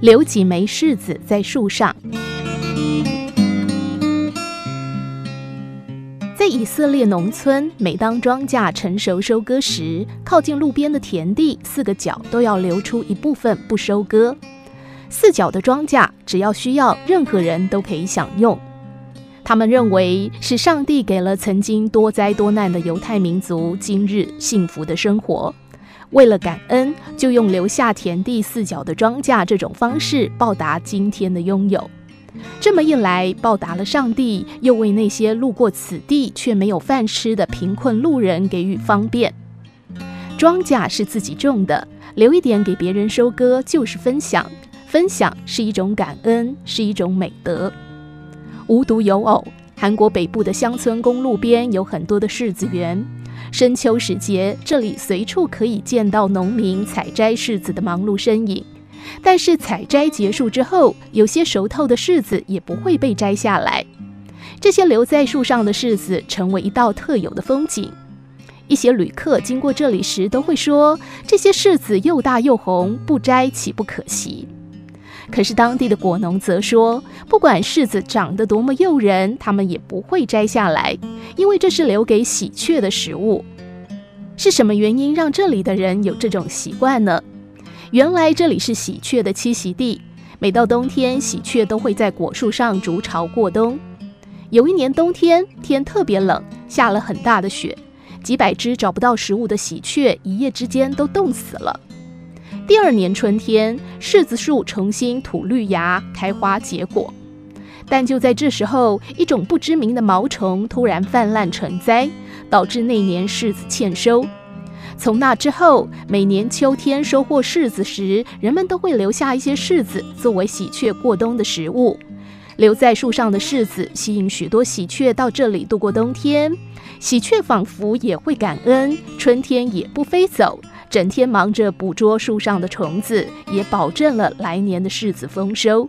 留几枚柿子在树上。在以色列农村，每当庄稼成熟收割时，靠近路边的田地四个角都要留出一部分不收割。四角的庄稼，只要需要，任何人都可以享用。他们认为是上帝给了曾经多灾多难的犹太民族今日幸福的生活。为了感恩，就用留下田地四角的庄稼这种方式报答今天的拥有。这么一来，报答了上帝，又为那些路过此地却没有饭吃的贫困路人给予方便。庄稼是自己种的，留一点给别人收割，就是分享。分享是一种感恩，是一种美德。无独有偶，韩国北部的乡村公路边有很多的柿子园。深秋时节，这里随处可以见到农民采摘柿子的忙碌身影。但是采摘结束之后，有些熟透的柿子也不会被摘下来。这些留在树上的柿子成为一道特有的风景。一些旅客经过这里时都会说：“这些柿子又大又红，不摘岂不可惜？”可是当地的果农则说，不管柿子长得多么诱人，他们也不会摘下来，因为这是留给喜鹊的食物。是什么原因让这里的人有这种习惯呢？原来这里是喜鹊的栖息地，每到冬天，喜鹊都会在果树上筑巢过冬。有一年冬天，天特别冷，下了很大的雪，几百只找不到食物的喜鹊一夜之间都冻死了。第二年春天，柿子树重新吐绿芽、开花结果，但就在这时候，一种不知名的毛虫突然泛滥成灾，导致那年柿子欠收。从那之后，每年秋天收获柿子时，人们都会留下一些柿子作为喜鹊过冬的食物。留在树上的柿子吸引许多喜鹊到这里度过冬天，喜鹊仿佛也会感恩，春天也不飞走。整天忙着捕捉树上的虫子，也保证了来年的柿子丰收。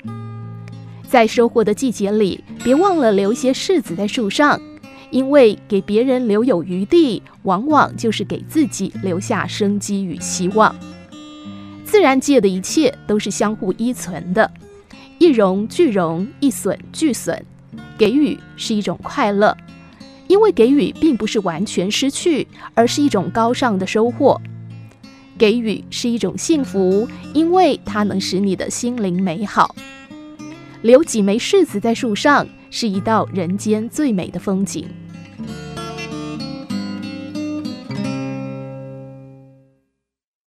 在收获的季节里，别忘了留一些柿子在树上，因为给别人留有余地，往往就是给自己留下生机与希望。自然界的一切都是相互依存的，一荣俱荣，一损俱损。给予是一种快乐，因为给予并不是完全失去，而是一种高尚的收获。给予是一种幸福，因为它能使你的心灵美好。留几枚柿子在树上，是一道人间最美的风景。